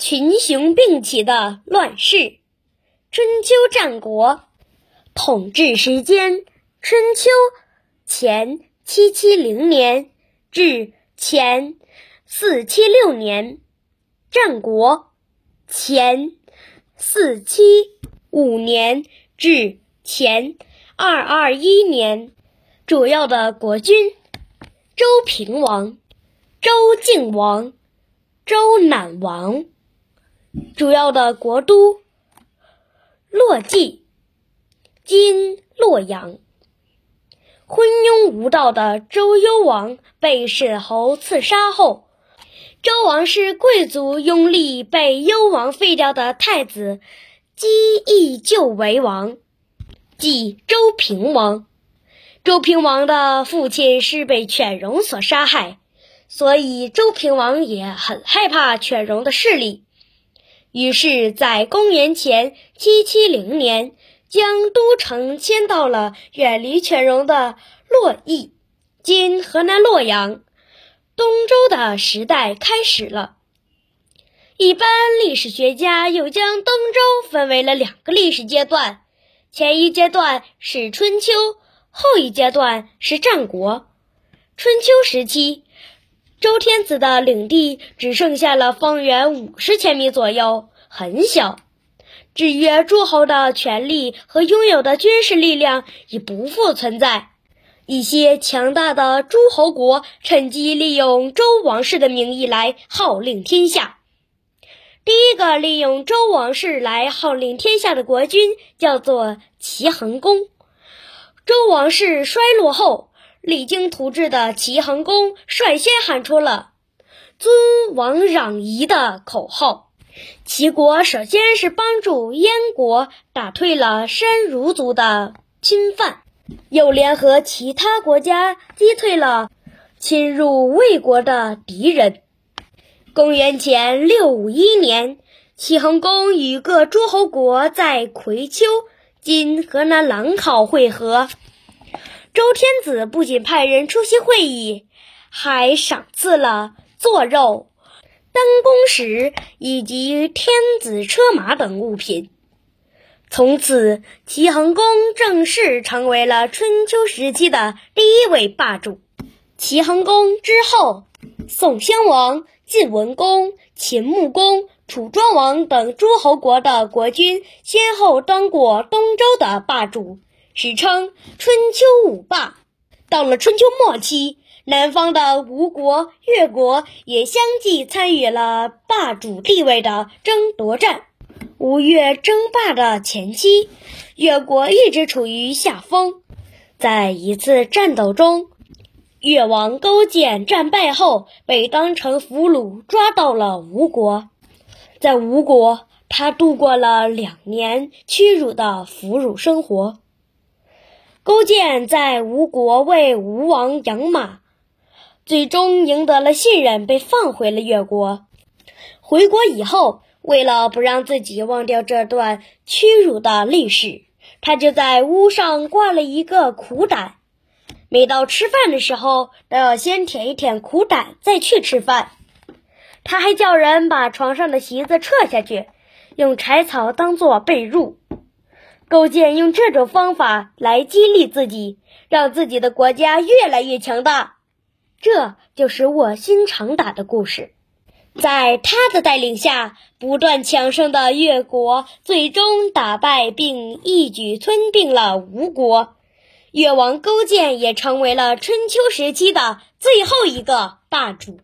群雄并起的乱世。春秋战国统治时间：春秋前七七零年至前四七六年。战国前四七五年至前二二一年。主要的国君：周平王、周敬王、周赧王。主要的国都：洛邑，今洛阳。昏庸无道的周幽王被申侯刺杀后，周王室贵族拥立被幽王废掉的太子姬义就为王，即周平王。周平王的父亲是被犬戎所杀害，所以周平王也很害怕犬戎的势力。于是，在公元前七七零年，将都城迁到了远离犬戎的洛邑（今河南洛阳）。东周的时代开始了。一般历史学家又将东周分为了两个历史阶段：前一阶段是春秋，后一阶段是战国。春秋时期。周天子的领地只剩下了方圆五十千米左右，很小。制约诸侯的权力和拥有的军事力量已不复存在。一些强大的诸侯国趁机利用周王室的名义来号令天下。第一个利用周王室来号令天下的国君叫做齐桓公。周王室衰落后。励精图治的齐桓公率先喊出了“尊王攘夷”的口号。齐国首先是帮助燕国打退了山戎族的侵犯，又联合其他国家击退了侵入魏国的敌人。公元前六五一年，齐桓公与各诸侯国在葵丘（今河南兰考）会合。周天子不仅派人出席会议，还赏赐了坐肉、登宫石以及天子车马等物品。从此，齐桓公正式成为了春秋时期的第一位霸主。齐桓公之后，宋襄王、晋文公、秦穆公、楚庄王等诸侯国的国君先后当过东周的霸主。史称春秋五霸。到了春秋末期，南方的吴国、越国也相继参与了霸主地位的争夺战。吴越争霸的前期，越国一直处于下风。在一次战斗中，越王勾践战败后，被当成俘虏抓到了吴国。在吴国，他度过了两年屈辱的俘虏生活。勾践在吴国为吴王养马，最终赢得了信任，被放回了越国。回国以后，为了不让自己忘掉这段屈辱的历史，他就在屋上挂了一个苦胆，每到吃饭的时候都要先舔一舔苦胆，再去吃饭。他还叫人把床上的席子撤下去，用柴草当做被褥。勾践用这种方法来激励自己，让自己的国家越来越强大，这就是卧薪尝胆的故事。在他的带领下，不断强盛的越国最终打败并一举吞并了吴国，越王勾践也成为了春秋时期的最后一个霸主。